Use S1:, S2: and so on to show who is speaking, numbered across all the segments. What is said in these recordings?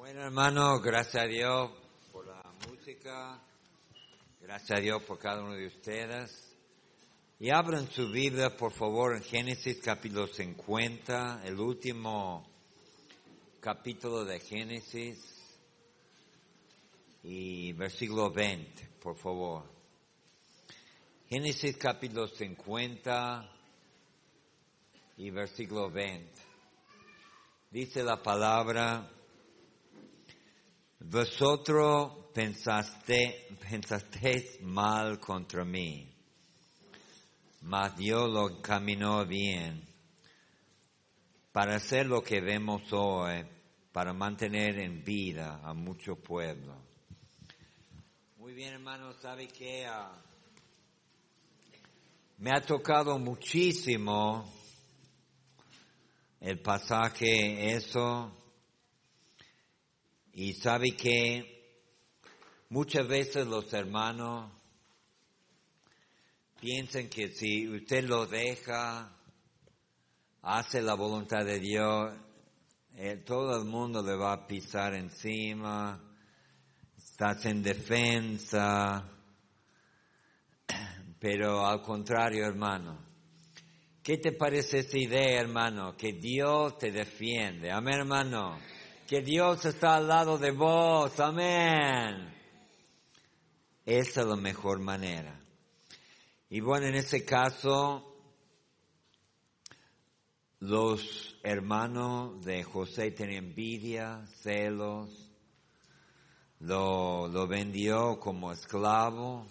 S1: Bueno, hermano, gracias a Dios por la música. Gracias a Dios por cada uno de ustedes. Y abran su Biblia, por favor, en Génesis capítulo 50, el último capítulo de Génesis. Y versículo 20, por favor. Génesis capítulo 50 y versículo 20. Dice la palabra, vosotros pensaste, pensasteis mal contra mí, mas Dios lo encaminó bien para hacer lo que vemos hoy, para mantener en vida a mucho pueblo. Muy bien, hermano, sabe que ah, me ha tocado muchísimo el pasaje eso y sabe que muchas veces los hermanos piensan que si usted lo deja, hace la voluntad de Dios, eh, todo el mundo le va a pisar encima, estás en defensa, pero al contrario, hermano. ¿Qué te parece esa idea, hermano? Que Dios te defiende. Amén, hermano. Que Dios está al lado de vos. Amén. Esa es la mejor manera. Y bueno, en ese caso, los hermanos de José tenían envidia, celos, lo, lo vendió como esclavo.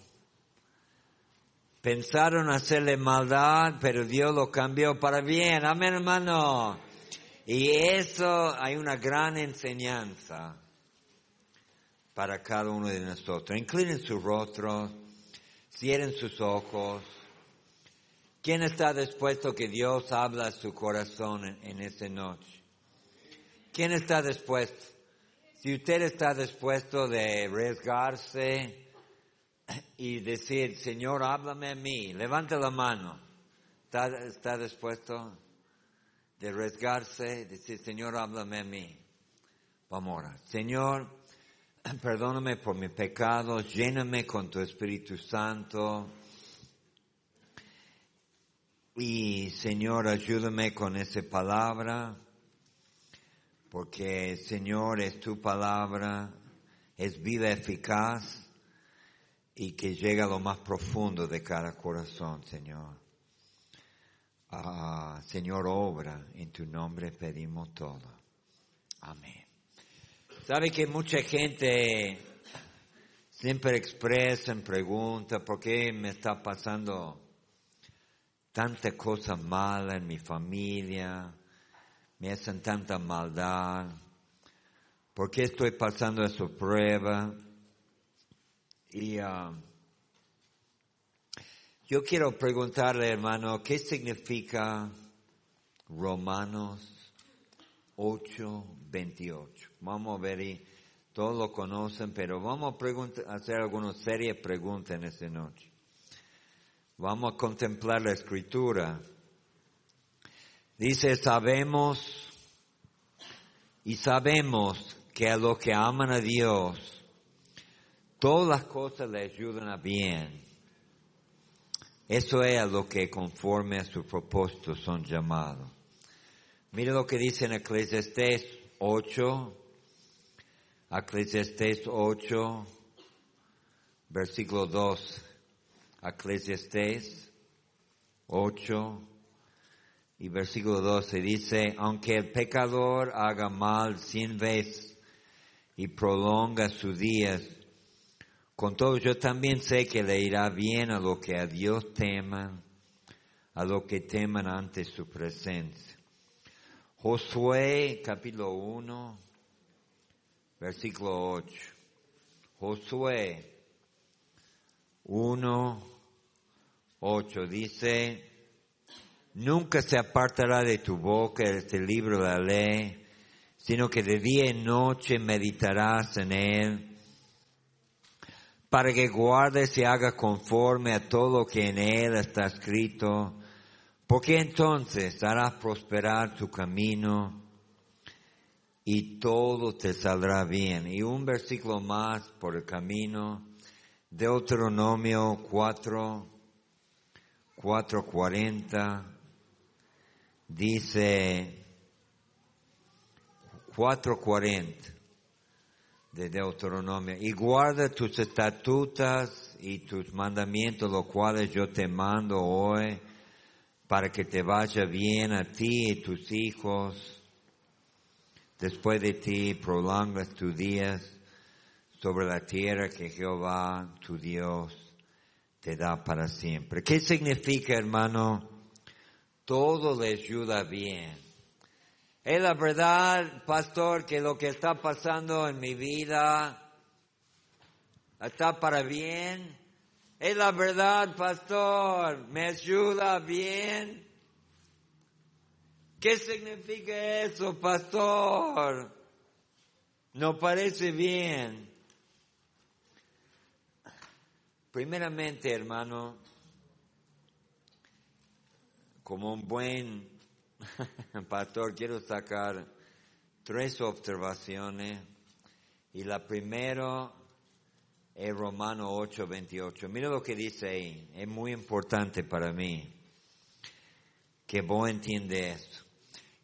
S1: Pensaron hacerle maldad, pero Dios lo cambió para bien. Amén, hermano. Y eso hay una gran enseñanza para cada uno de nosotros. Inclinen su rostro, cierren sus ojos. ¿Quién está dispuesto que Dios habla a su corazón en, en esta noche? ¿Quién está dispuesto? Si usted está dispuesto de arriesgarse y decir, Señor, háblame a mí, levante la mano. ¿Está, está dispuesto de arriesgarse, decir, Señor, háblame a mí? Vamos ahora. Señor, perdóname por mis pecados, lléname con tu Espíritu Santo. Y Señor, ayúdame con esa palabra, porque Señor es tu palabra, es vida eficaz y que llega a lo más profundo de cada corazón, Señor. Ah, Señor, obra, en tu nombre pedimos todo. Amén. Sabe que mucha gente siempre expresa, pregunta, ¿por qué me está pasando tantas cosas malas en mi familia? Me hacen tanta maldad. ¿Por qué estoy pasando esa prueba? Y uh, yo quiero preguntarle, hermano, ¿qué significa Romanos 8, 28? Vamos a ver, y todos lo conocen, pero vamos a hacer algunas serias preguntas en esta noche. Vamos a contemplar la escritura. Dice, sabemos y sabemos que a los que aman a Dios, todas las cosas le ayudan a bien. Eso es a lo que conforme a su propósito son llamados. Mire lo que dice en Eclesiastés 8, Eclesiastés 8, versículo 2, Eclesiastés 8 y versículo 12 dice, aunque el pecador haga mal cien veces y prolonga sus días, con todo, yo también sé que le irá bien a lo que a Dios teman, a lo que teman ante su presencia. Josué capítulo 1, versículo 8. Josué 1, 8 dice, nunca se apartará de tu boca este libro de la ley, sino que de día y noche meditarás en él para que guardes y haga conforme a todo lo que en él está escrito, porque entonces harás prosperar tu camino y todo te saldrá bien. Y un versículo más por el camino, Deuteronomio 4, 4.40, dice 4.40 de Deuteronomio, y guarda tus estatutas y tus mandamientos, los cuales yo te mando hoy, para que te vaya bien a ti y tus hijos después de ti prolongas tus días sobre la tierra que Jehová, tu Dios, te da para siempre. ¿Qué significa, hermano? Todo le ayuda bien. Es la verdad, pastor, que lo que está pasando en mi vida está para bien. Es la verdad, pastor, me ayuda bien. ¿Qué significa eso, pastor? No parece bien. Primeramente, hermano, como un buen pastor, quiero sacar tres observaciones. Y la primera es Romano 8, 28. Mira lo que dice ahí. Es muy importante para mí que vos entiendes.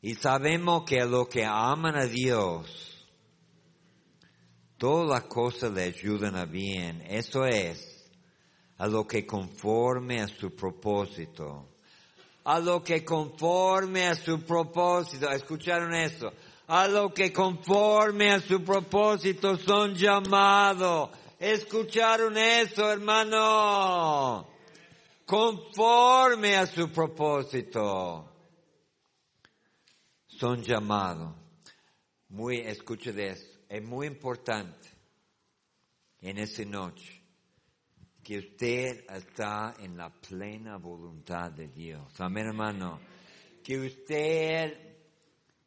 S1: Y sabemos que a los que aman a Dios, todas las cosas le ayudan a bien. Eso es, a lo que conforme a su propósito. A lo que conforme a su propósito. ¿Escucharon eso? A lo que conforme a su propósito son llamados. ¿Escucharon eso, hermano? Conforme a su propósito son llamados. Muy, escuche de eso, es muy importante en esa noche que usted está en la plena voluntad de Dios. Amén, hermano. Que usted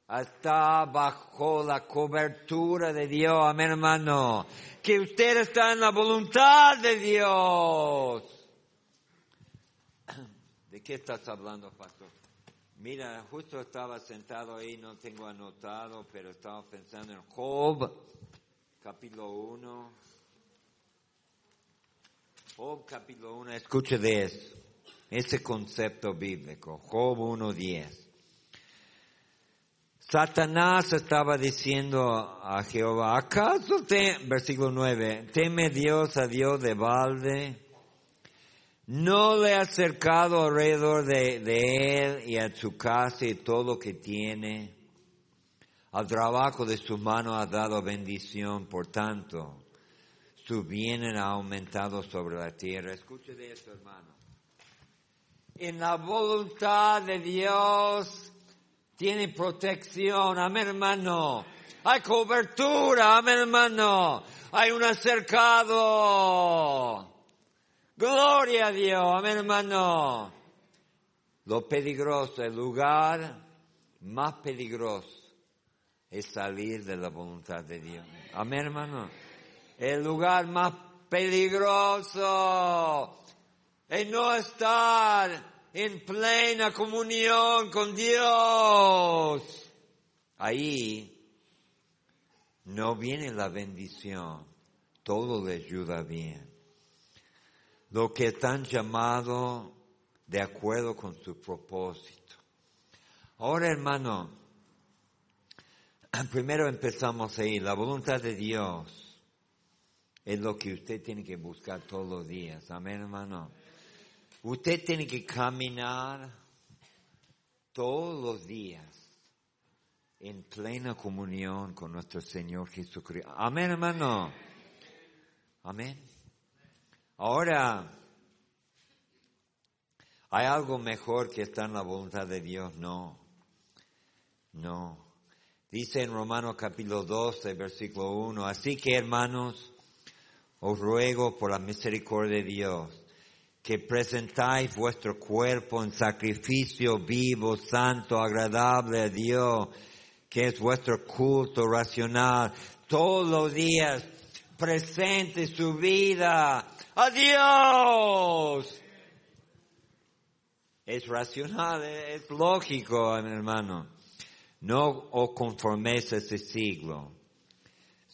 S1: está bajo la cobertura de Dios. Amén, hermano. Que usted está en la voluntad de Dios. ¿De qué estás hablando, pastor? Mira, justo estaba sentado ahí, no tengo anotado, pero estaba pensando en Job, capítulo 1. Job, capítulo 1, escuche de eso, ese concepto bíblico, Job 1.10. Satanás estaba diciendo a Jehová, ¿acaso te, versículo 9, teme Dios a Dios de balde? no le ha acercado alrededor de, él y a su casa y todo lo que tiene. Al trabajo de su mano ha dado bendición, por tanto, su bien ha aumentado sobre la tierra. Escuche de esto, hermano. En la voluntad de Dios tiene protección, amén, hermano. Hay cobertura, amén, hermano. Hay un acercado. Gloria a Dios, amén hermano. Lo peligroso, el lugar más peligroso es salir de la voluntad de Dios. Amén hermano. El lugar más peligroso es no estar en plena comunión con Dios. Ahí no viene la bendición, todo le ayuda bien lo que están llamados de acuerdo con su propósito. Ahora, hermano, primero empezamos ahí. La voluntad de Dios es lo que usted tiene que buscar todos los días. Amén, hermano. Usted tiene que caminar todos los días en plena comunión con nuestro Señor Jesucristo. Amén, hermano. Amén. Ahora, ¿hay algo mejor que estar en la voluntad de Dios? No, no. Dice en Romanos capítulo 12, versículo 1, así que hermanos, os ruego por la misericordia de Dios, que presentáis vuestro cuerpo en sacrificio vivo, santo, agradable a Dios, que es vuestro culto racional. Todos los días presente su vida Adiós. Es racional, es lógico, hermano. No os conforméis a este siglo,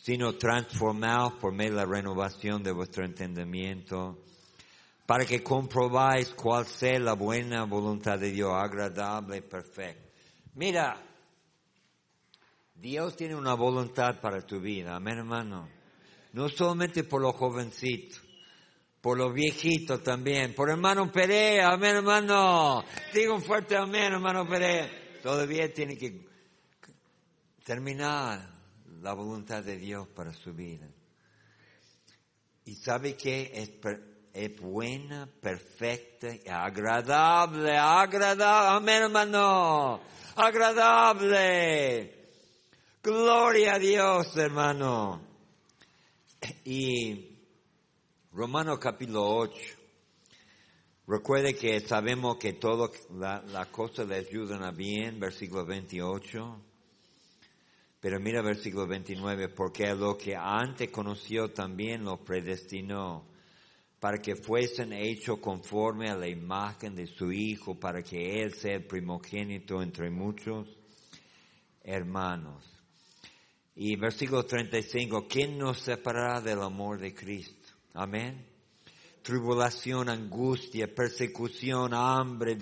S1: sino transformaos por medio de la renovación de vuestro entendimiento, para que comprobáis cuál sea la buena voluntad de Dios, agradable y perfecta. Mira, Dios tiene una voluntad para tu vida, amén hermano. No solamente por los jovencitos, por los viejitos también, por hermano Perea, amén hermano. Digo un fuerte amén hermano Perea. Todavía tiene que terminar la voluntad de Dios para su vida. Y sabe que es, es buena, perfecta, agradable, agradable, amén hermano, agradable. Gloria a Dios, hermano. Y Romano capítulo 8. Recuerde que sabemos que todas las la cosas le ayudan a bien, versículo 28. Pero mira versículo 29, porque a lo que antes conoció también lo predestinó, para que fuesen hechos conforme a la imagen de su Hijo, para que Él sea el primogénito entre muchos hermanos. Y versículo 35, ¿quién nos separará del amor de Cristo? Amén. Tribulación, angustia, persecución, hambre,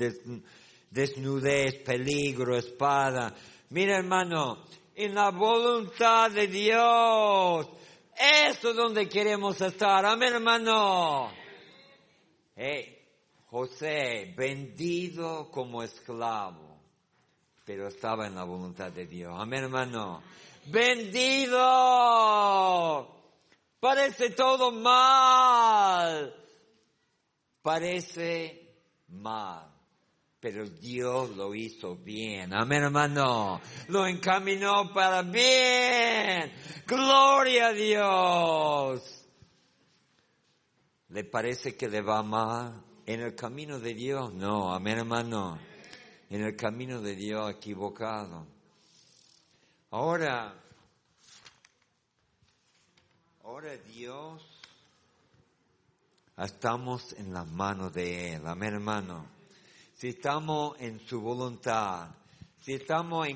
S1: desnudez, peligro, espada. Mira hermano, en la voluntad de Dios, eso es donde queremos estar. Amén hermano. Hey, José, vendido como esclavo, pero estaba en la voluntad de Dios. Amén hermano vendido. Parece todo mal. Parece mal. Pero Dios lo hizo bien. Amén, hermano. Lo encaminó para bien. Gloria a Dios. ¿Le parece que le va mal? En el camino de Dios, no. Amén, hermano. En el camino de Dios equivocado. Ahora, ahora Dios, estamos en las manos de Él, amén hermano. Si estamos en su voluntad, si estamos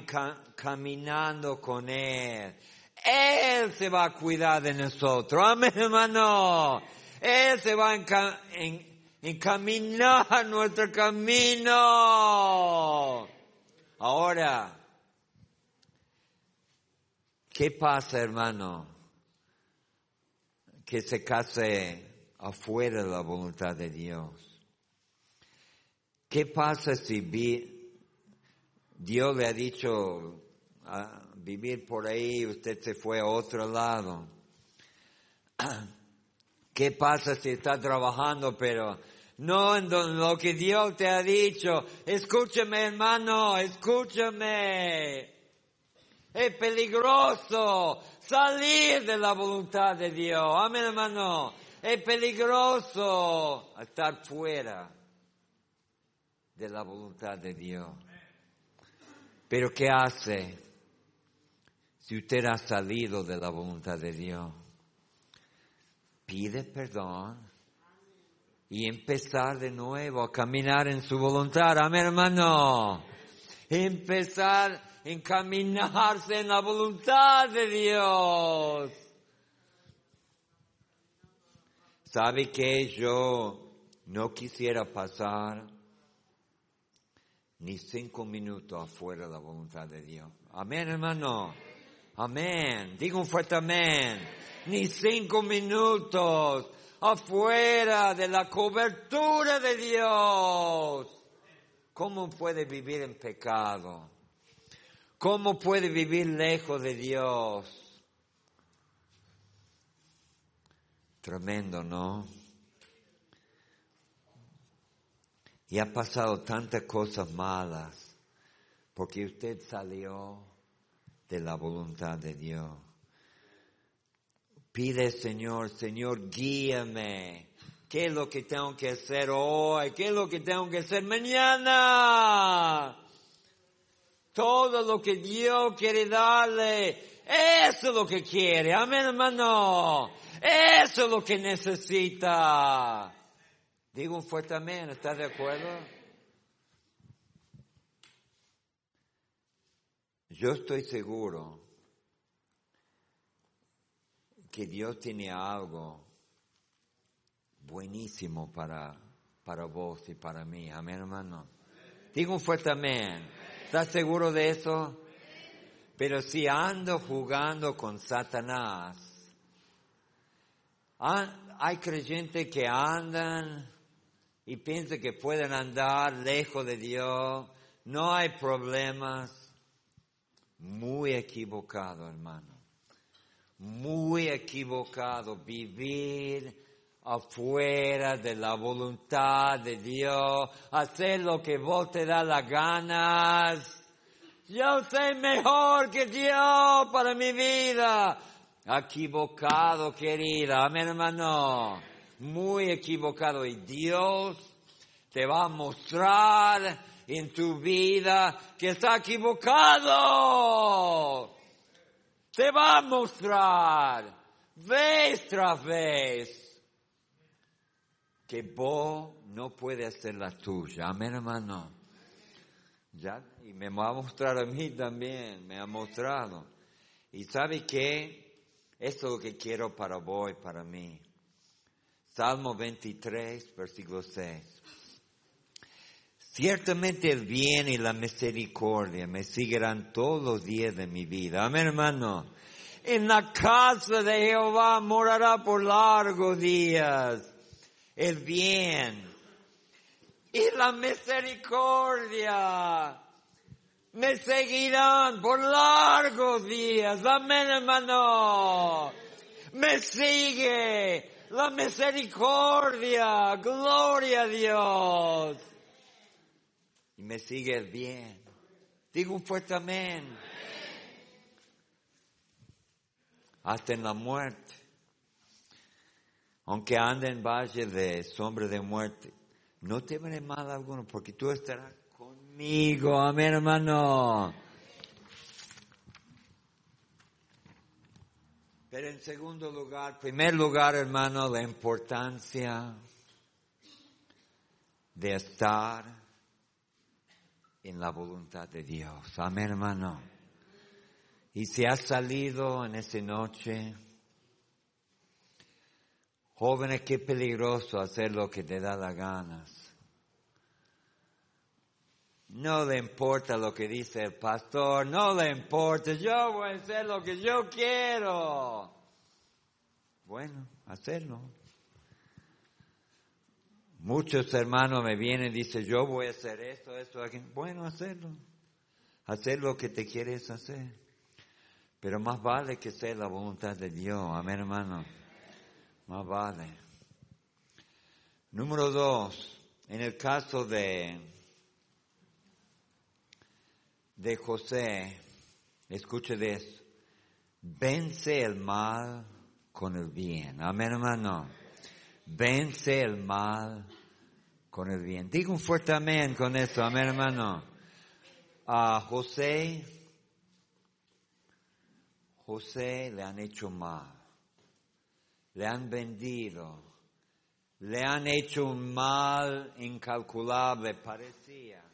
S1: caminando con Él, Él se va a cuidar de nosotros, amén hermano. Él se va a encaminar nuestro camino. Ahora, ¿Qué pasa, hermano? Que se case afuera de la voluntad de Dios. ¿Qué pasa si Dios le ha dicho a vivir por ahí, usted se fue a otro lado? ¿Qué pasa si está trabajando, pero no en lo que Dios te ha dicho? Escúchame, hermano, escúchame. Es peligroso salir de la voluntad de Dios. Amén, hermano. Es peligroso estar fuera de la voluntad de Dios. Pero ¿qué hace si usted ha salido de la voluntad de Dios? Pide perdón y empezar de nuevo a caminar en su voluntad. Amén, hermano. Empezar encaminarse en la voluntad de Dios. ¿Sabe que yo no quisiera pasar ni cinco minutos afuera de la voluntad de Dios? Amén, hermano. Amén. Digo un fuerte amén. Ni cinco minutos afuera de la cobertura de Dios. ¿Cómo puede vivir en pecado? ¿Cómo puede vivir lejos de Dios? Tremendo, ¿no? Y ha pasado tantas cosas malas porque usted salió de la voluntad de Dios. Pide, Señor, Señor, guíame. ¿Qué es lo que tengo que hacer hoy? ¿Qué es lo que tengo que hacer mañana? todo lo que Dios quiere darle, eso es lo que quiere, amén hermano, eso es lo que necesita. Digo un fuerte amén, ¿estás de acuerdo? Yo estoy seguro que Dios tiene algo buenísimo para, para vos y para mí. Amén, hermano. Digo un fuerte amén. ¿Estás seguro de eso? Pero si ando jugando con Satanás, hay creyentes que andan y piensan que pueden andar lejos de Dios, no hay problemas. Muy equivocado, hermano. Muy equivocado vivir afuera de la voluntad de Dios, hacer lo que vos te da las ganas. Yo sé mejor que Dios para mi vida. Equivocado, querida. Amén, hermano. Muy equivocado. Y Dios te va a mostrar en tu vida que está equivocado. Te va a mostrar vez tras vez que vos no puedes hacer la tuya. Amén, hermano. Ya, y me va a mostrar a mí también, me ha mostrado. Y sabe qué? Esto es lo que quiero para vos y para mí. Salmo 23, versículo 6. Ciertamente el bien y la misericordia me seguirán todos los días de mi vida. Amén, hermano. En la casa de Jehová morará por largos días. El bien y la misericordia me seguirán por largos días. Amén, hermano. Me sigue la misericordia. Gloria a Dios. Y me sigue bien. Digo un fuerte amén. Hasta en la muerte. Aunque ande en valle de sombra de muerte, no temeré mal alguno, porque tú estarás conmigo. Amén, hermano. Pero en segundo lugar, primer lugar, hermano, la importancia de estar en la voluntad de Dios. Amén, hermano. Y si has salido en esa noche, jóvenes, qué peligroso hacer lo que te da la ganas. No le importa lo que dice el pastor, no le importa, yo voy a hacer lo que yo quiero. Bueno, hacerlo. Muchos hermanos me vienen y dicen, yo voy a hacer esto, esto, aquí. Bueno, hacerlo. Hacer lo que te quieres hacer. Pero más vale que sea la voluntad de Dios. Amén, hermano. Más vale. Número dos, en el caso de de José, escuche de vence el mal con el bien. Amén, hermano. Vence el mal con el bien. Digo un fuerte amén con eso, amén, hermano. A José, José le han hecho mal, le han vendido, le han hecho un mal incalculable, parecía,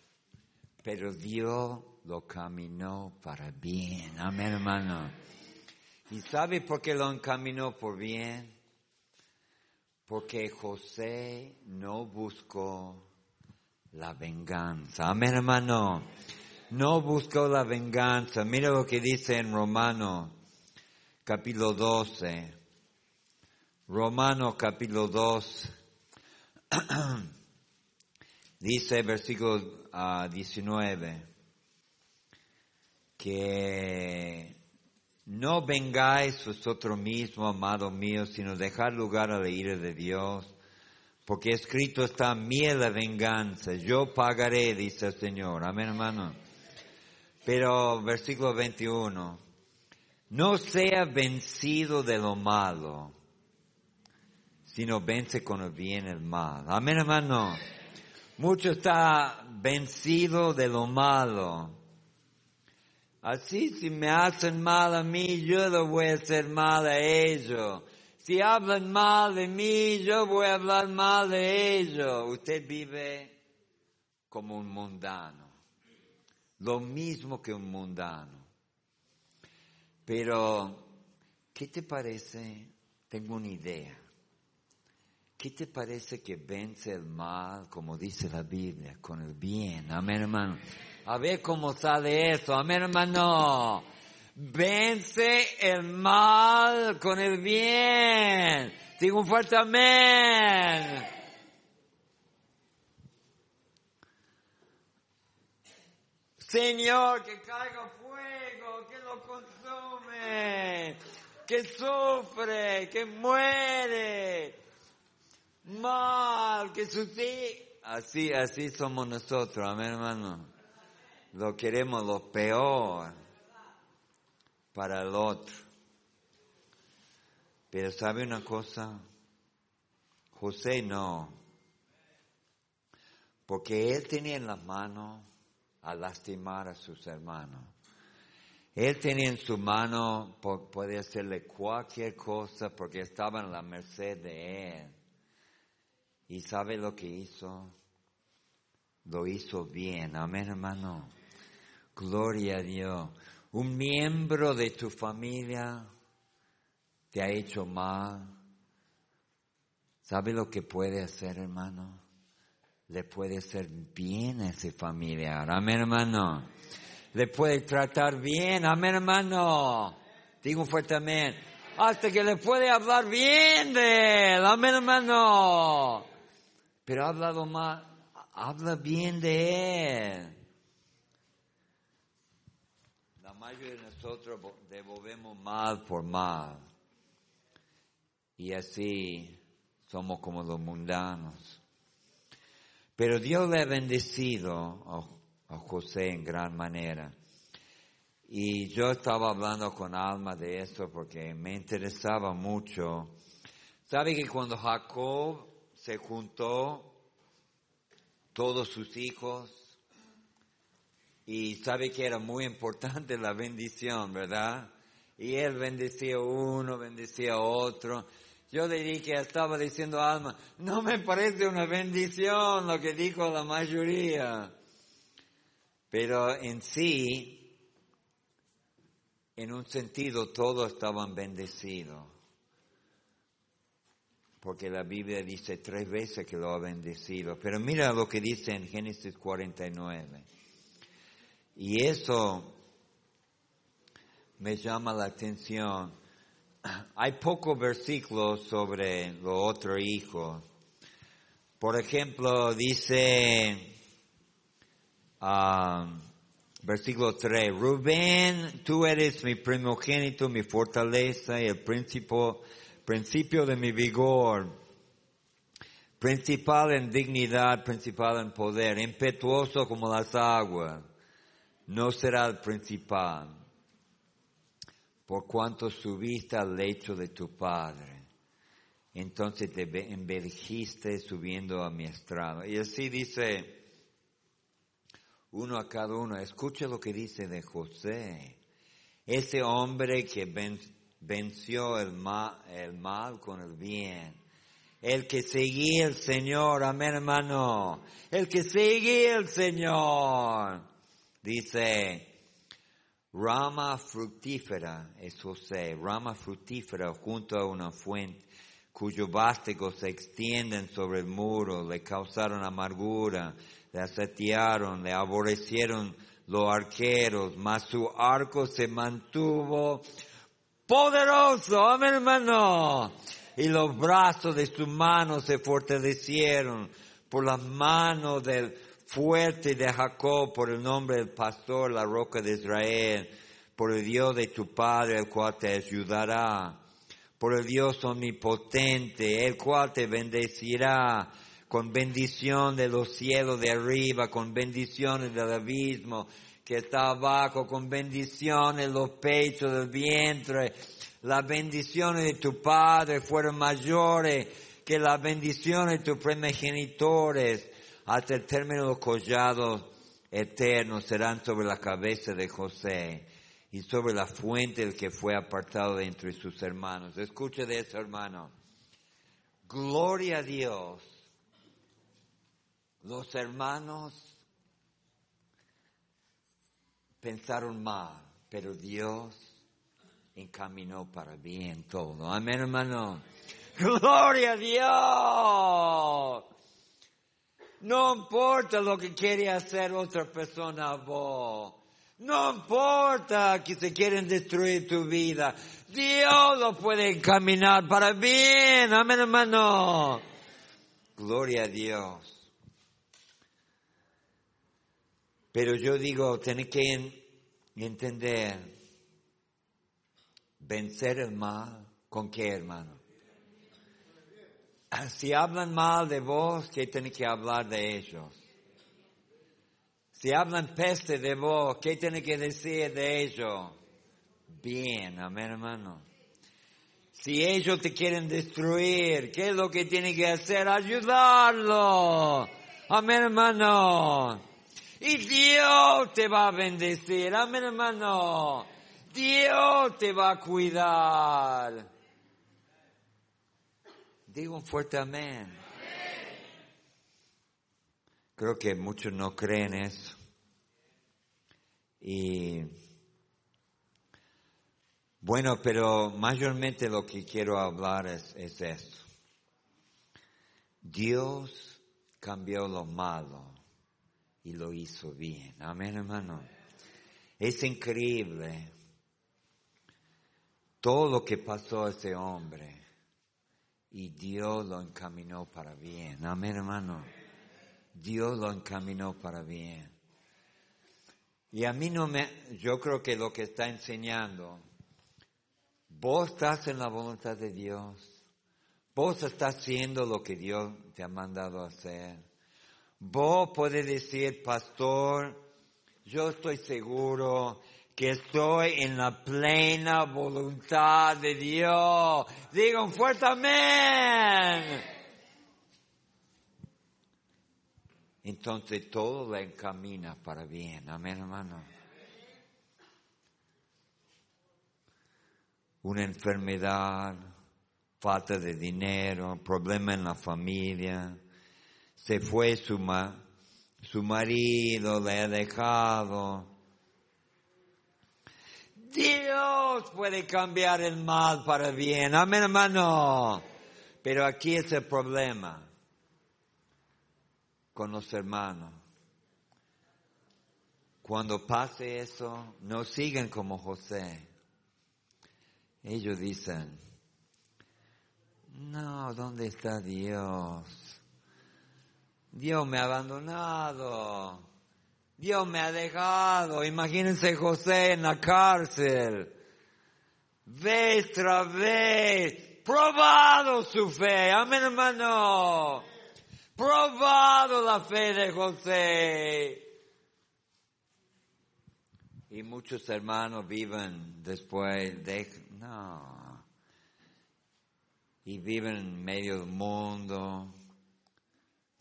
S1: pero Dios lo caminó para bien. Amén, hermano. ¿Y sabe por qué lo encaminó por bien? Porque José no buscó la venganza. Amén, hermano. No buscó la venganza. Mira lo que dice en Romano, capítulo 12. Romano, capítulo 2. dice versículo 19 ah, que no vengáis vosotros mismos, amado mío, sino dejar lugar a la ira de Dios, porque escrito está, mía la venganza, yo pagaré, dice el Señor. Amén, hermano. Pero versículo 21, no sea vencido de lo malo, sino vence con el bien el mal. Amén, hermano. Mucho está vencido de lo malo Así si me hacen mal a mí, yo lo voy a hacer mal a ellos. Si hablan mal de mí, yo voy a hablar mal de ellos. Usted vive como un mundano. Lo mismo que un mundano. Pero, ¿qué te parece? Tengo una idea. ¿Qué te parece que vence el mal, como dice la Biblia, con el bien? Amén, hermano. A ver cómo sale eso. Amén, hermano. Vence el mal con el bien. Digo un fuerte amén. Señor, que caiga fuego, que lo consume, que sufre, que muere, mal, que sucede. Así, así somos nosotros, amén hermano. Lo queremos lo peor para el otro. Pero sabe una cosa, José no, porque él tenía en las manos a lastimar a sus hermanos. Él tenía en su mano, puede hacerle cualquier cosa porque estaba en la merced de él. ¿Y sabe lo que hizo? Lo hizo bien. Amén, hermano. Gloria a Dios. Un miembro de tu familia te ha hecho mal. ¿Sabe lo que puede hacer, hermano? le puede hacer bien a ese familiar. Amén, hermano. Le puede tratar bien. Amén, hermano. Digo fuerte amén. Hasta que le puede hablar bien de él. Amén, hermano. Pero ha hablado mal. Habla bien de él. La mayoría de nosotros devolvemos mal por mal. Y así somos como los mundanos. Pero Dios le ha bendecido a, José en gran manera. Y yo estaba hablando con Alma de eso porque me interesaba mucho. ¿Sabe que cuando Jacob se juntó todos sus hijos y sabe que era muy importante la bendición, ¿verdad? Y él bendecía uno, bendecía otro. Yo le dije, estaba diciendo Alma, no me parece una bendición lo que dijo la mayoría. Pero en sí, en un sentido, todos estaban bendecidos. Porque la Biblia dice tres veces que lo ha bendecido. Pero mira lo que dice en Génesis 49. Y eso me llama la atención hay pocos versículos sobre lo otro hijo. Por ejemplo, dice, um, versículo 3, Rubén, tú eres mi primogénito, mi fortaleza y el principio, principio de mi vigor, principal en dignidad, principal en poder, impetuoso como las aguas, no será el principal por cuanto subiste al lecho de tu padre. Entonces te envejiste subiendo a mi estrado. Y así dice uno a cada uno. Escucha lo que dice de José. Ese hombre que venció el mal, con el bien. El que seguía el Señor, amén hermano. El que seguía el Señor. Dice, Rama fructífera es José, rama fructífera junto a una fuente, cuyos vástagos se extienden sobre el muro, le causaron amargura, le asetiaron, le aborrecieron los arqueros, mas su arco se mantuvo poderoso, amén hermano, y los brazos de su mano se fortalecieron por las manos del fuerte de Jacob por el nombre del pastor, la roca de Israel, por el Dios de tu Padre, el cual te ayudará, por el Dios omnipotente, el cual te bendecirá con bendición de los cielos de arriba, con bendiciones del abismo que está abajo, con bendiciones los pechos del vientre. Las bendiciones de tu Padre fueron mayores que las bendiciones de tus primogenitores hasta el término de los collados eternos serán sobre la cabeza de José y sobre la fuente del que fue apartado de entre sus hermanos. Escuche de eso, hermano. Gloria a Dios. Los hermanos pensaron mal, pero Dios encaminó para bien todo. Amén, hermano. Gloria a Dios. No importa lo que quiere hacer otra persona a vos. No importa que se quieren destruir tu vida. Dios lo puede encaminar para bien. Amén, hermano. Gloria a Dios. Pero yo digo, tenés que entender, vencer el mal, ¿con qué, hermano? Si hablan mal de vos, ¿qué tenés que hablar de ellos? Si hablan peste de vos, ¿qué tenés que decir de ellos? Bien, amén, hermano. Si ellos te quieren destruir, ¿qué es lo que tiene que hacer? Ayudarlo. Amén, hermano. Y Dios te va a bendecir. Amén, hermano. Dios te va a cuidar. Digo un fuerte amén. Creo que muchos no creen eso. Y bueno, pero mayormente lo que quiero hablar es, es esto. Dios cambió lo malo y lo hizo bien. Amén, hermano. Es increíble todo lo que pasó a ese hombre y Dios lo encaminó para bien. Amén, hermano. Dios lo encaminó para bien. Y a mí no me, yo creo que lo que está enseñando, vos estás en la voluntad de Dios. Vos estás haciendo lo que Dios te ha mandado hacer. Vos puedes decir, pastor, yo estoy seguro que estoy en la plena voluntad de Dios. Digan fuerte amén. Entonces todo la encamina para bien. Amén, hermano. Una enfermedad, falta de dinero, problema en la familia. Se fue su, su marido, le ha dejado Dios puede cambiar el mal para bien. Amén, hermano. Pero aquí es el problema con los hermanos. Cuando pase eso, no siguen como José. Ellos dicen, no, ¿dónde está Dios? Dios me ha abandonado. Dios me ha dejado. Imagínense José en la cárcel. Vez tras vez. Probado su fe. Amén, hermano. Probado la fe de José. Y muchos hermanos viven después de... No. Y viven en medio del mundo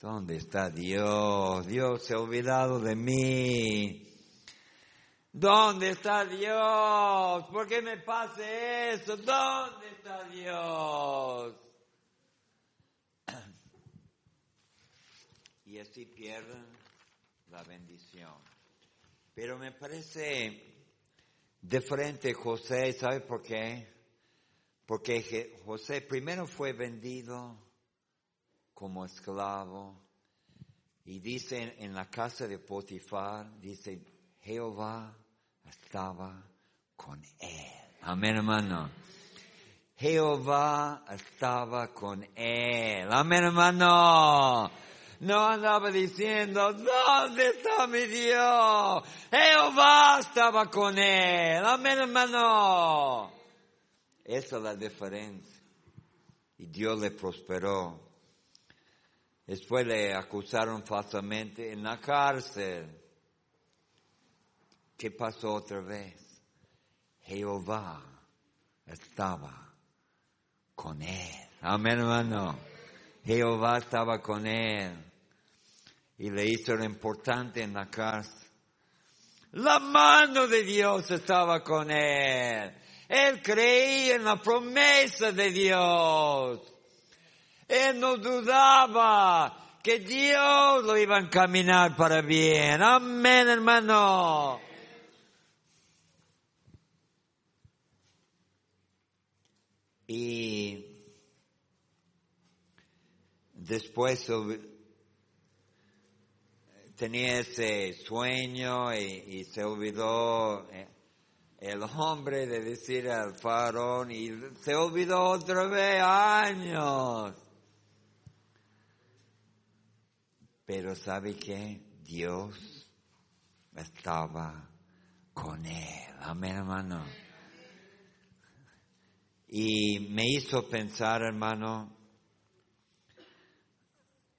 S1: ¿Dónde está Dios? Dios se ha olvidado de mí. ¿Dónde está Dios? ¿Por qué me pase eso? ¿Dónde está Dios? Y así pierden la bendición. Pero me parece de frente José, ¿sabe por qué? Porque José primero fue vendido como esclavo. Y dice en la casa de Potifar, dice, Jehová estaba con él. Amén, hermano. Jehová estaba con él. Amén, hermano. No andaba diciendo, ¿dónde está mi Dios? Jehová estaba con él. Amén, hermano. Esa es la diferencia. Y Dios le prosperó. Después le acusaron falsamente en la cárcel. ¿Qué pasó otra vez? Jehová estaba con él. Amén, hermano. Jehová estaba con él. Y le hizo lo importante en la cárcel. La mano de Dios estaba con él. Él creía en la promesa de Dios. Él no dudaba que Dios lo iba a encaminar para bien. Amén, hermano. Y después tenía ese sueño y, se olvidó eh, el hombre de decir al faraón y se olvidó otra vez años. Pero sabe que Dios estaba con él. Amén, hermano. Y me hizo pensar, hermano,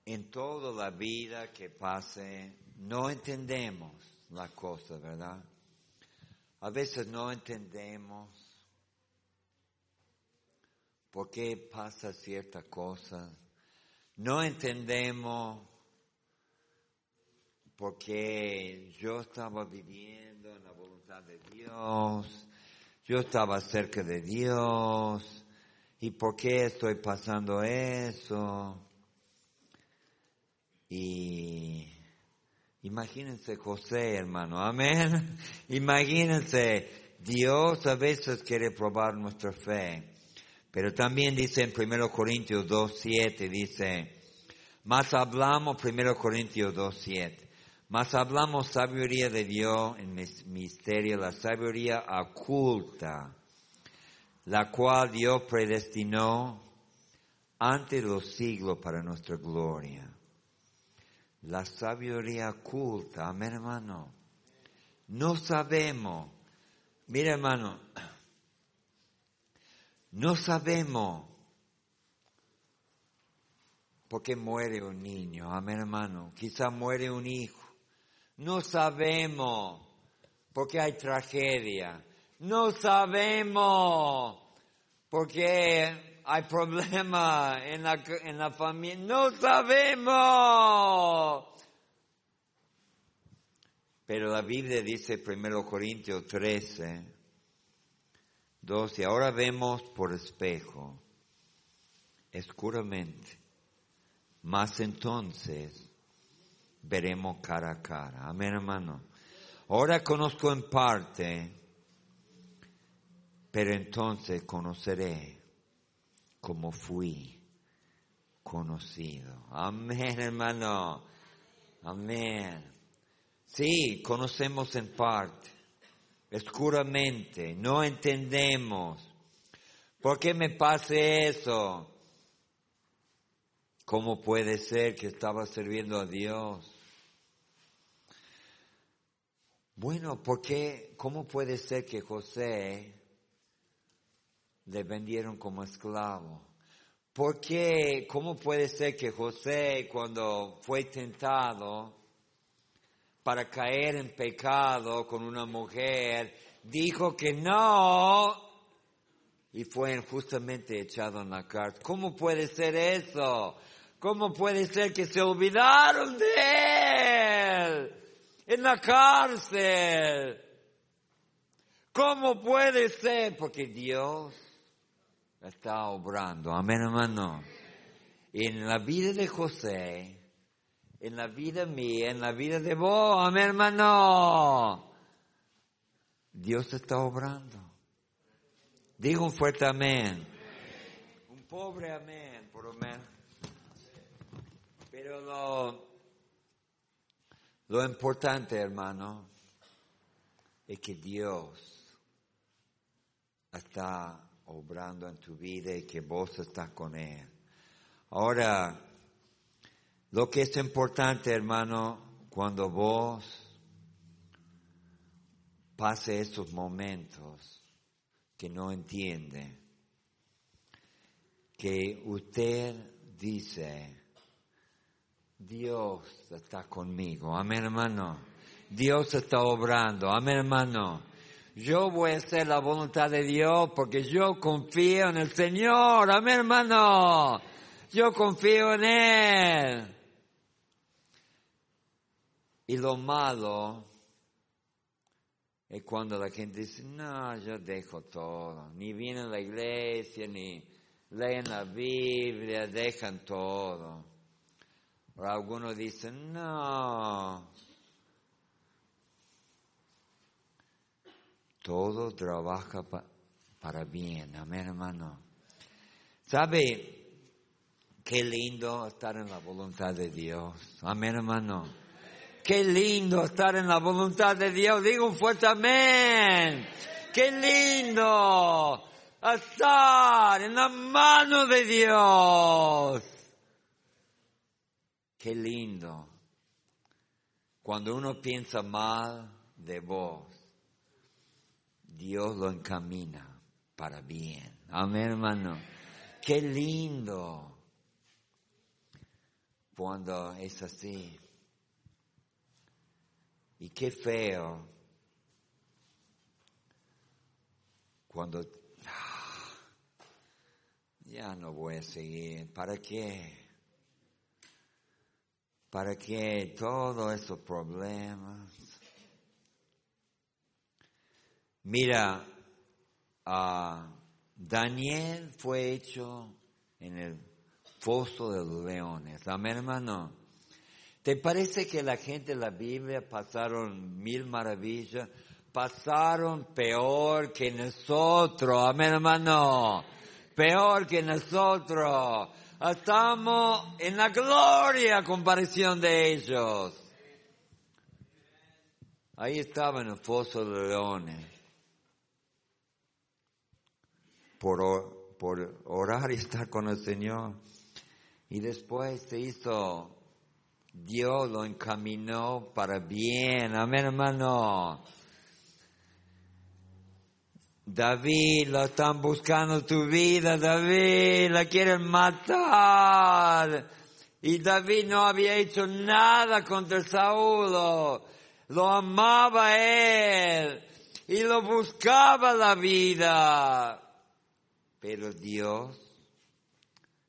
S1: en toda la vida que pase, no entendemos la cosa, ¿verdad? A veces no entendemos por qué pasa cierta cosa. No entendemos por qué yo estaba viviendo en la voluntad de Dios, yo estaba cerca de Dios, y por qué estoy pasando eso. Y imagínense José, hermano, amén. Imagínense, Dios a veces quiere probar nuestra fe. Pero también dice en 1 Corintios 2.7, dice, más hablamos 1 Corintios 2.7, más hablamos sabiduría de Dios en misterio, la sabiduría oculta, la cual Dios predestinó ante los siglos para nuestra gloria la sabiduría oculta. Amén, hermano. No sabemos. Mira, hermano. No sabemos por qué muere un niño. Amén, hermano. Quizá muere un hijo. No sabemos por qué hay tragedia. No sabemos por qué hay problema en la, en la familia. No sabemos. Pero la Biblia dice, 1 Corintios 13, 12, ahora vemos por espejo, escuramente, más entonces veremos cara a cara. Amén, hermano. Ahora conozco en parte, pero entonces conoceré como fui conocido. Amén, hermano. Amén. Sí, conocemos en parte, oscuramente, no entendemos. ¿Por qué me pase eso? ¿Cómo puede ser que estaba sirviendo a Dios? Bueno, ¿por qué? ¿Cómo puede ser que José le vendieron como esclavo. ¿Por qué? ¿Cómo puede ser que José cuando fue tentado para caer en pecado con una mujer, dijo que no y fue justamente echado en la cárcel? ¿Cómo puede ser eso? ¿Cómo puede ser que se olvidaron de él en la cárcel? ¿Cómo puede ser? Porque Dios está obrando. Amén, hermano. En la vida de José, en la vida mía, en la vida de vos, amén, hermano. Dios está obrando. Digo un fuerte amén. Un pobre amén, por lo menos. Pero lo, lo importante, hermano, es que Dios está obrando en tu vida y que vos estás con Él. Ahora, lo que es importante, hermano, cuando vos pase esos momentos que no entiende, que usted dice, Dios está conmigo, amén hermano, Dios está obrando, amén hermano. Yo voy a hacer la voluntad de Dios porque yo confío en el Señor. Amén, hermano. Yo confío en Él. Y lo malo es cuando la gente dice, no, yo dejo todo. Ni vienen a la iglesia, ni leen la Biblia, dejan todo. Algunos dicen, no, todo trabaja para bien, amén hermano. ¿Sabe qué lindo estar en la voluntad de Dios? Amén, hermano. Qué lindo estar en la voluntad de Dios. Digo un fuerte amén. Qué lindo estar en la mano de Dios. Qué lindo. Cuando uno piensa mal de vos, Dios lo encamina para bien. Amén, hermano. Qué lindo cuando es así. Y qué feo cuando ah, ya no voy a seguir. ¿Para qué? ¿Para qué todos esos problemas? Mira, uh, Daniel fue hecho en el foso de los leones. Amén, hermano. ¿Te parece que la gente de la Biblia pasaron mil maravillas? Pasaron peor que nosotros. Amén, hermano. Peor que nosotros. Estamos en la gloria comparación de ellos. Ahí estaba en el foso de leones. Por, por orar y estar con el Señor. Y después se hizo Dios lo encaminó para bien. Amén, hermano. David, lo están buscando tu vida, David, la quieren matar. Y David no había hecho nada contra Saúl, lo amaba él y lo buscaba la vida. Pero Dios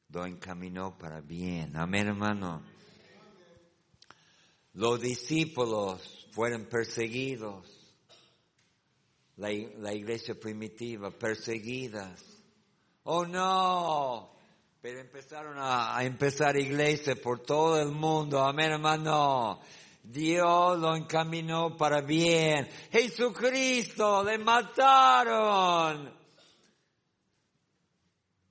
S1: lo encaminó para bien. Amén, hermano. Los discípulos fueron perseguidos. La, iglesia primitiva, perseguidas. Oh no, pero empezaron a, a, empezar iglesias por todo el mundo. Amén, hermano. Dios lo encaminó para bien. Jesucristo le mataron.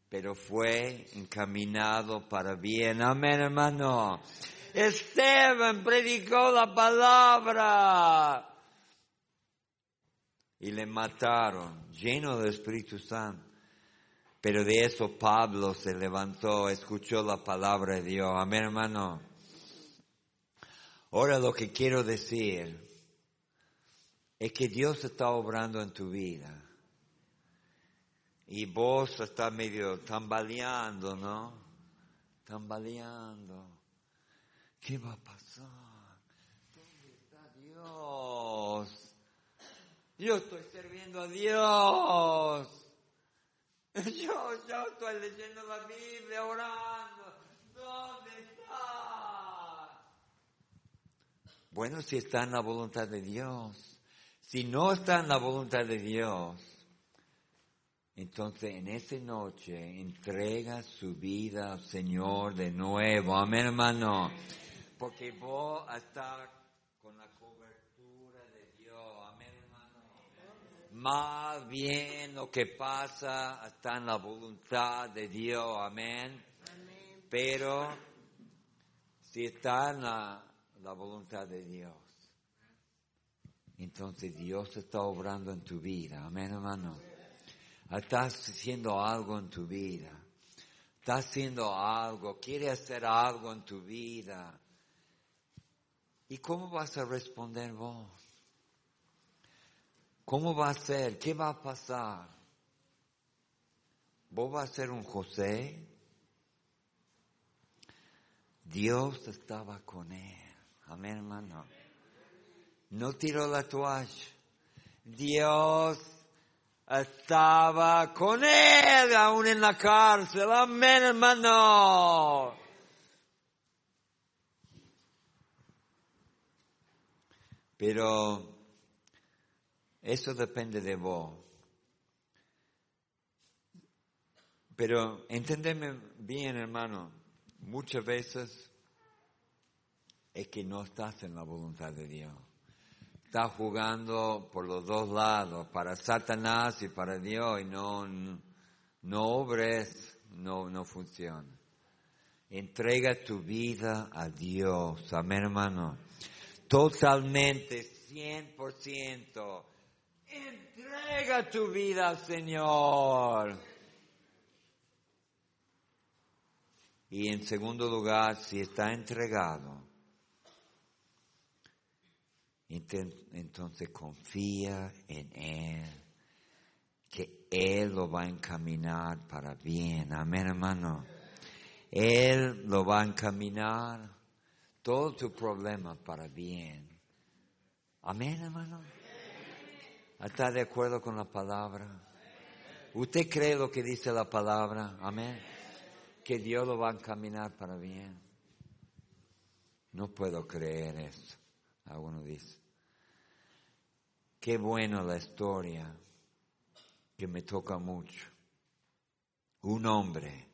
S1: Pero fue encaminado para bien. Amén, hermano. Esteban predicó la palabra y le mataron, lleno del Espíritu Santo. Pero de eso Pablo se levantó, escuchó la palabra de Dios. Amén, hermano. Ahora lo que quiero decir es que Dios está obrando en tu vida. Y vos estás medio tambaleando, ¿no? Tambaleando. ¿Qué va a pasar? ¿Dónde está Dios? Yo estoy sirviendo a Dios. Yo, yo estoy leyendo la Biblia, orando. ¿Dónde está? Bueno, si está en la voluntad de Dios. Si no está en la voluntad de Dios, entonces en esa noche entrega su vida al Señor de nuevo. Amén, hermano porque vos estás con la cobertura de Dios. Amén, hermano. Más bien lo que pasa está en la voluntad de Dios. Amén. Pero si está en la, la voluntad de Dios, entonces Dios está obrando en tu vida. Amén, hermano. Estás haciendo algo en tu vida. Estás haciendo algo, quiere hacer algo en tu vida. ¿Y cómo vas a responder vos? ¿Cómo va a ser? ¿Qué va a pasar? ¿Vos vas a ser un José? Dios estaba con él. Amén, hermano. No tiró la toalla. Dios estaba con él aún en la cárcel. Amén, hermano. Pero eso depende de vos. Pero entendeme bien, hermano, muchas veces es que no estás en la voluntad de Dios. Estás jugando por los dos lados, para Satanás y para Dios, y no, no obres no, no funciona. Entrega tu vida a Dios, amén hermano. Totalmente, 100%. Entrega tu vida al Señor. Y en segundo lugar, si está entregado, entonces confía en Él que Él lo va a encaminar para bien. Amén, hermano. Él lo va a encaminar todo tu problema para bien. Amén, hermano. ¿Está de acuerdo con la palabra? ¿Usted cree lo que dice la palabra? Amén. Que Dios lo va a encaminar para bien. No puedo creer eso. Alguno dice. Qué buena la historia que me toca mucho. Un hombre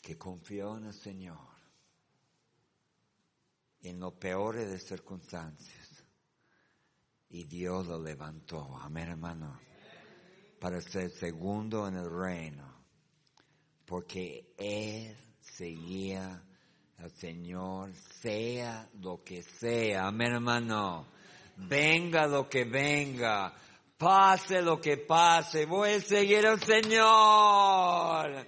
S1: que confió en el Señor en lo peores de circunstancias y Dios lo levantó, amén hermano, para ser segundo en el reino, porque Él seguía al Señor, sea lo que sea, amén hermano, venga lo que venga, Pase lo que pase, voy a seguir al Señor.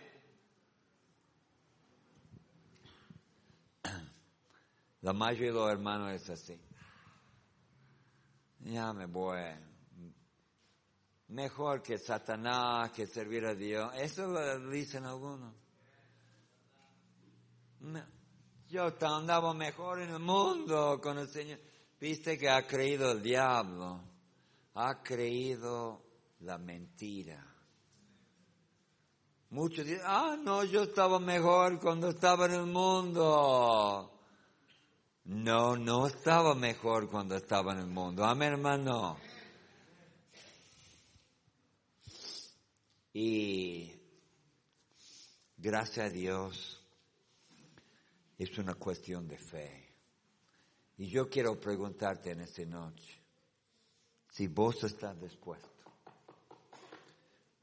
S1: La mayoría de los hermanos es así. Ya me voy. Mejor que Satanás, que servir a Dios. Eso lo dicen algunos. Yo andaba mejor en el mundo con el Señor. Viste que ha creído el diablo ha creído la mentira. Muchos dicen, ah, no, yo estaba mejor cuando estaba en el mundo. No, no estaba mejor cuando estaba en el mundo. Amén, hermano. Y gracias a Dios es una cuestión de fe. Y yo quiero preguntarte en esta noche, si vos estás dispuesto,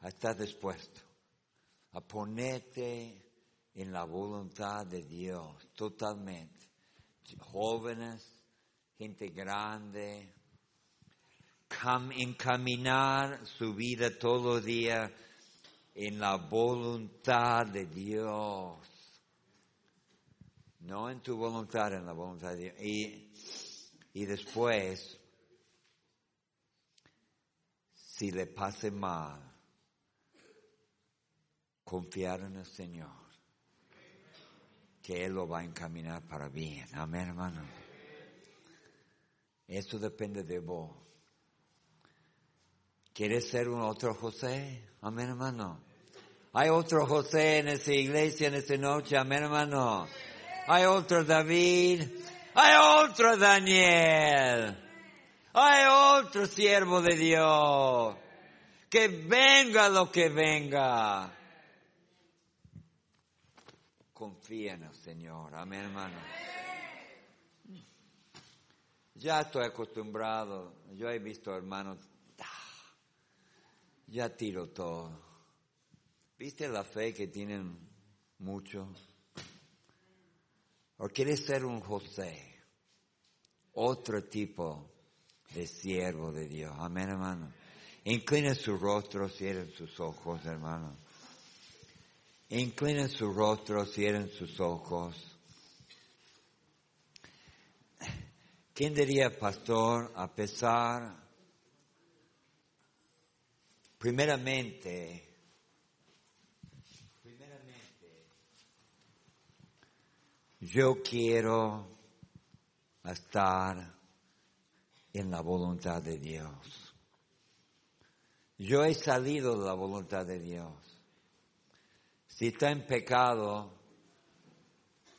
S1: estás dispuesto a ponerte en la voluntad de Dios totalmente. Jóvenes, gente grande, encaminar su vida todo el día en la voluntad de Dios. No en tu voluntad, en la voluntad de Dios. Y, y después si le pase mal, confiar en el Señor, que Él lo va a encaminar para bien. Amén, hermano. Eso depende de vos. ¿Quieres ser un otro José? Amén, hermano. Hay otro José en esa iglesia en esta noche. Amén, hermano. Hay otro David. Hay otro Daniel. Hay otro siervo de Dios. Que venga lo que venga. Confía en el Señor. Amén, hermano. Ya estoy acostumbrado. Yo he visto hermanos. Ya tiro todo. ¿Viste la fe que tienen mucho? ¿O quieres ser un José? Otro tipo de siervo de Dios. Amén, hermano. Inclina su rostro, cierren sus ojos, hermano. Inclina su rostro, cierren sus ojos. ¿Quién diría, pastor, a pesar, primeramente, primeramente, yo quiero estar en la voluntad de Dios. Yo he salido de la voluntad de Dios. Si está en pecado,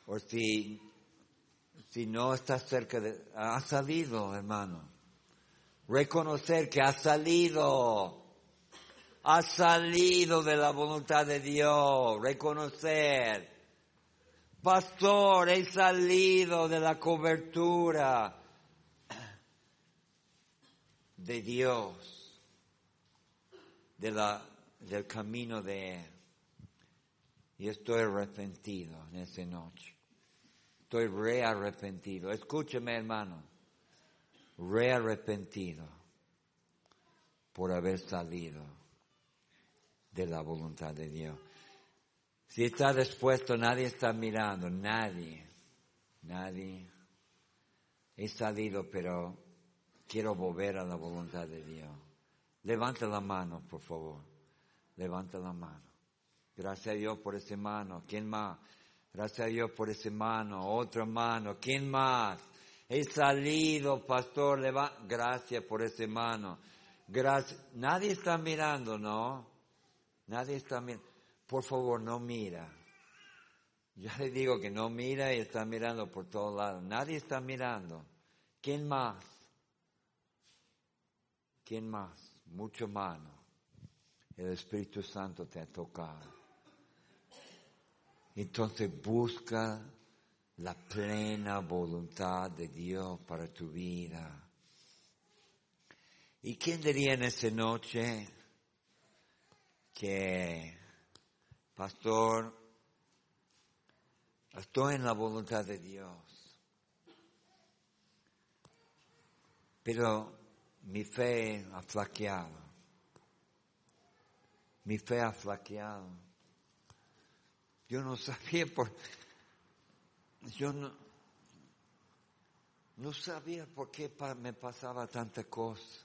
S1: o si, si no está cerca de... Ha salido, hermano. Reconocer que ha salido. Ha salido de la voluntad de Dios. Reconocer. Pastor, he salido de la cobertura de Dios, de la, del camino de Y estoy arrepentido en esa noche. Estoy rearrepentido. Escúcheme, hermano. Rearrepentido por haber salido de la voluntad de Dios. Si está dispuesto, nadie está mirando, nadie, nadie. He salido, pero quiero volver a la voluntad de Dios. Levanta la mano, por favor. Levanta la mano. Gracias a Dios por esa mano. ¿Quién más? Gracias a Dios por esa mano. Otra mano. ¿Quién más? He salido, pastor. Gracias por esa mano. Gracias. Nadie está mirando, ¿no? Nadie está mirando. Por favor, no mira. Ya le digo que no mira y está mirando por todos lados. Nadie está mirando. ¿Quién más? ¿Quién más? Mucho mano. El Espíritu Santo te ha tocado. Entonces busca la plena voluntad de Dios para tu vida. ¿Y quién diría en esa noche que, pastor, estoy en la voluntad de Dios? Pero mi fe ha flaqueado. Mi fe ha flaqueado. Yo no sabía por... Yo no, no sabía por qué me pasaba tanta cosa.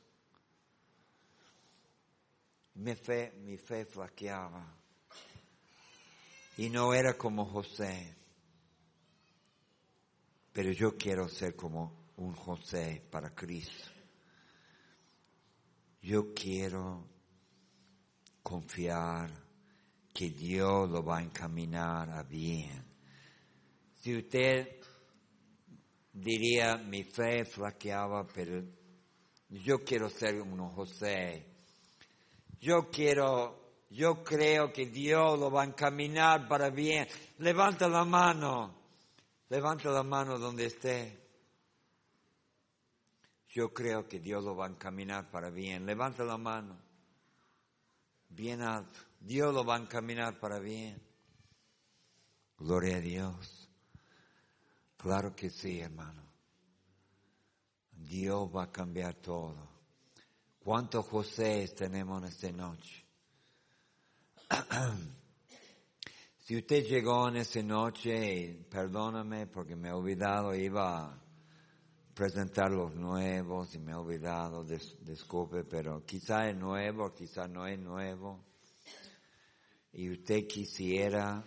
S1: Mi fe, mi fe flaqueaba. Y no era como José. Pero yo quiero ser como un José para Cristo. Yo quiero confiar que Dios lo va a encaminar a bien. Si usted diría, mi fe flaqueaba, pero yo quiero ser un José. Yo quiero, yo creo que Dios lo va a encaminar para bien. Levanta la mano, levanta la mano donde esté. Yo creo que Dios lo va a encaminar para bien. Levanta la mano. Bien alto. Dios lo va a encaminar para bien. Gloria a Dios. Claro que sí, hermano. Dios va a cambiar todo. ¿Cuántos José tenemos en esta noche? si usted llegó en esta noche, perdóname porque me he olvidado, iba presentar los nuevos y me he olvidado, disculpe, pero quizá es nuevo, quizá no es nuevo. Y usted quisiera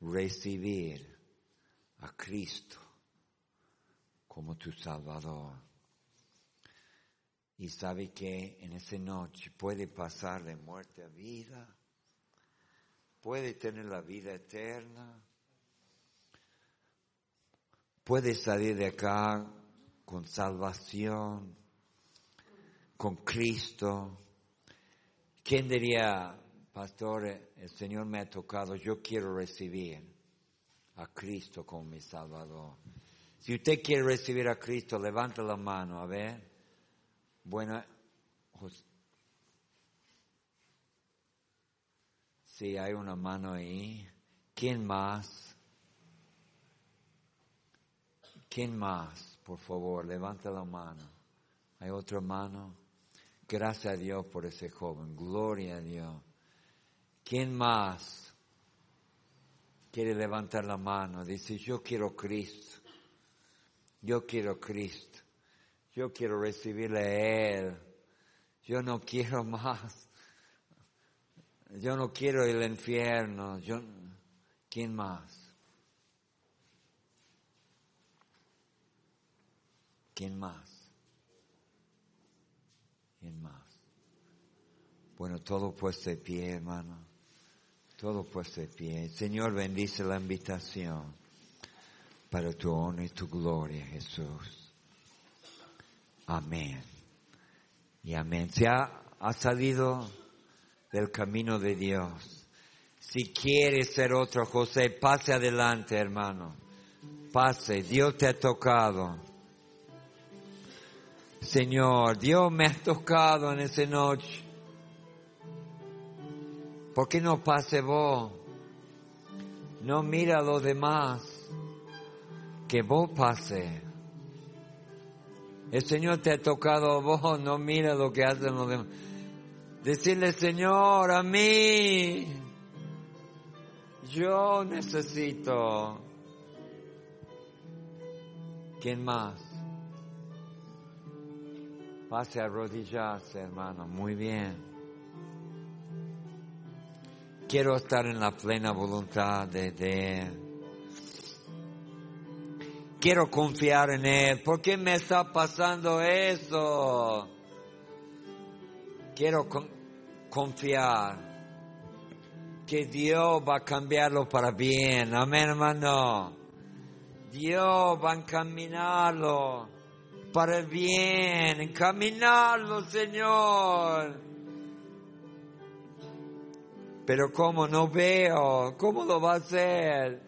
S1: recibir a Cristo como tu Salvador. Y sabe que en esa noche puede pasar de muerte a vida, puede tener la vida eterna puede salir de acá con salvación, con Cristo. ¿Quién diría, pastor, el Señor me ha tocado, yo quiero recibir a Cristo como mi Salvador? Si usted quiere recibir a Cristo, levanta la mano, a ver. Bueno, sí, hay una mano ahí. ¿Quién más? ¿Quién más? Por favor, levanta la mano. ¿Hay otra mano? Gracias a Dios por ese joven. Gloria a Dios. ¿Quién más quiere levantar la mano? Dice, yo quiero Cristo. Yo quiero Cristo. Yo quiero recibirle a Él. Yo no quiero más. Yo no quiero el infierno. Yo, ¿Quién más? ¿Quién más? ¿Quién más? Bueno, todo puesto de pie, hermano. Todo puesto de pie. Señor, bendice la invitación para tu honor y tu gloria, Jesús. Amén. Y amén. Se ha, ha salido del camino de Dios. Si quieres ser otro José, pase adelante, hermano. Pase. Dios te ha tocado. Señor, Dios me ha tocado en esa noche. ¿Por qué no pase vos? No mira a los demás. Que vos pase. El Señor te ha tocado a vos, no mira lo que hacen los demás. Decirle, Señor, a mí, yo necesito. ¿Quién más? Pase a arrodillarse, hermano. Muy bien. Quiero estar en la plena voluntad de, Él. Quiero confiar en Él. ¿Por qué me está pasando eso? Quiero confiar que Dios va a cambiarlo para bien. Amén, hermano. Dios va a encaminarlo para el bien, encaminarlo, Señor. Pero como no veo, ¿cómo lo va a hacer?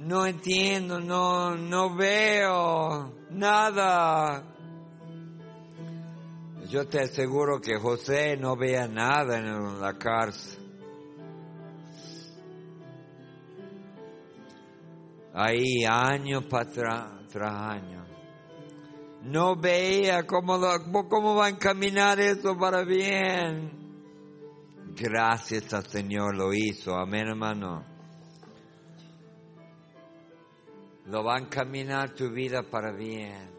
S1: No entiendo, no, no veo nada. Yo te aseguro que José no veía nada en la cárcel. Ahí año tras año no veía cómo, cómo va a encaminar eso para bien. Gracias al Señor lo hizo, amén hermano. Lo va a encaminar tu vida para bien.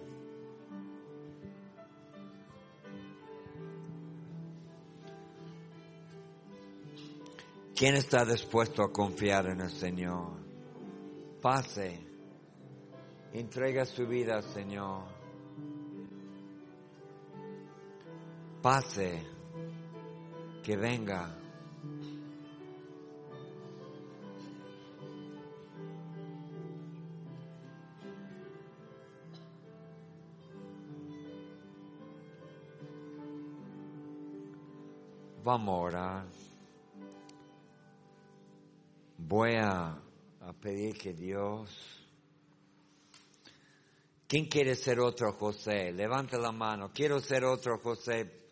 S1: ¿Quién está dispuesto a confiar en el Señor? Pase, entrega su vida al Señor. pase, que venga. Vamos a orar. Voy a, pedir que Dios ¿Quién quiere ser otro José? Levante la mano. Quiero ser otro José.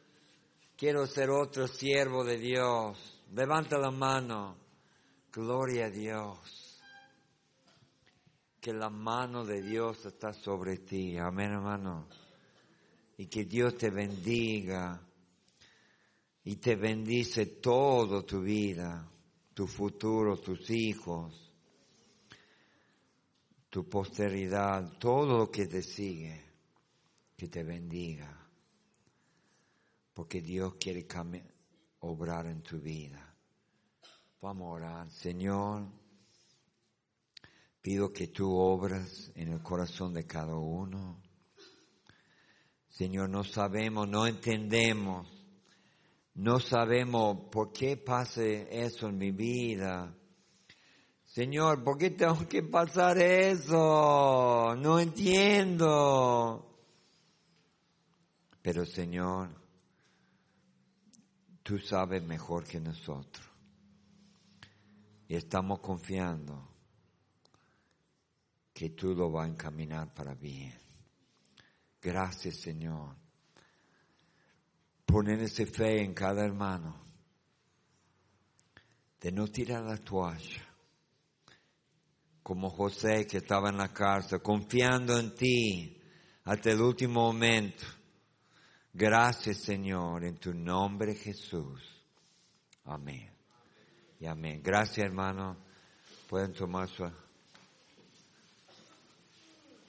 S1: Quiero ser otro siervo de Dios. Levanta la mano. Gloria a Dios. Que la mano de Dios está sobre ti. Amén, hermano. Y que Dios te bendiga. Y te bendice todo tu vida, tu futuro, tus hijos, tu posteridad, todo lo que te sigue. Que te bendiga porque Dios quiere obrar en tu vida. Vamos a orar. Señor, pido que tú obras en el corazón de cada uno. Señor, no sabemos, no entendemos, no sabemos por qué pase eso en mi vida. Señor, ¿por qué tengo que pasar eso? No entiendo. Pero Señor, tú sabes mejor que nosotros. Y estamos confiando que tú lo vas a encaminar para bien. Gracias Señor. Poner esa fe en cada hermano. De no tirar la toalla. Como José que estaba en la cárcel, confiando en ti hasta el último momento Gracias Señor, en tu nombre Jesús. Amén. Y amén. Gracias hermano. Pueden tomar su...